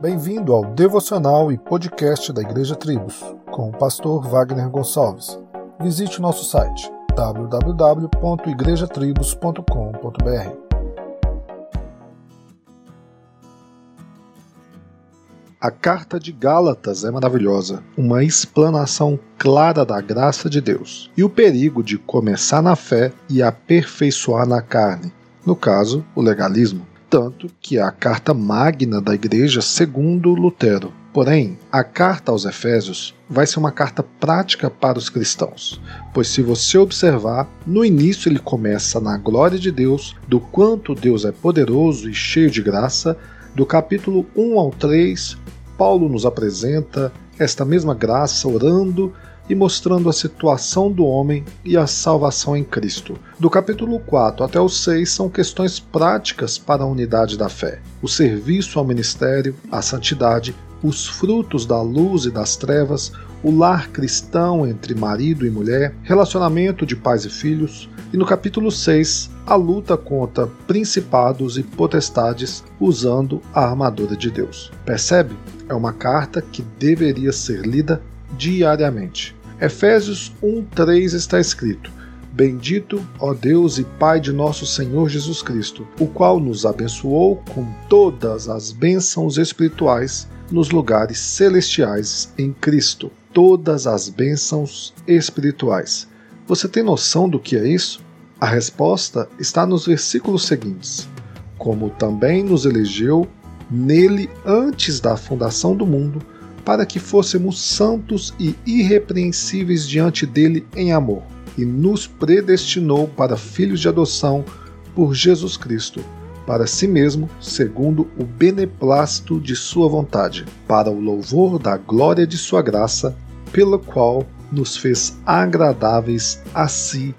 Bem-vindo ao devocional e podcast da Igreja Tribos, com o pastor Wagner Gonçalves. Visite o nosso site www.igrejatribos.com.br. A carta de Gálatas é maravilhosa, uma explanação clara da graça de Deus e o perigo de começar na fé e aperfeiçoar na carne, no caso, o legalismo tanto que é a carta magna da Igreja segundo Lutero. Porém, a carta aos Efésios vai ser uma carta prática para os cristãos, pois se você observar, no início ele começa na glória de Deus, do quanto Deus é poderoso e cheio de graça, do capítulo 1 ao 3, Paulo nos apresenta esta mesma graça orando e mostrando a situação do homem e a salvação em Cristo. Do capítulo 4 até o 6 são questões práticas para a unidade da fé: o serviço ao ministério, a santidade, os frutos da luz e das trevas, o lar cristão entre marido e mulher, relacionamento de pais e filhos, e no capítulo 6, a luta contra principados e potestades usando a armadura de Deus. Percebe? É uma carta que deveria ser lida diariamente. Efésios 1:3 está escrito: Bendito, ó Deus e Pai de nosso Senhor Jesus Cristo, o qual nos abençoou com todas as bênçãos espirituais nos lugares celestiais em Cristo. Todas as bênçãos espirituais. Você tem noção do que é isso? A resposta está nos versículos seguintes. Como também nos elegeu nele antes da fundação do mundo, para que fôssemos santos e irrepreensíveis diante dele em amor, e nos predestinou para filhos de adoção por Jesus Cristo, para si mesmo, segundo o beneplácito de sua vontade, para o louvor da glória de sua graça, pela qual nos fez agradáveis a si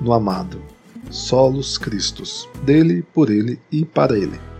no amado. Solos Cristos, dele, por ele e para ele.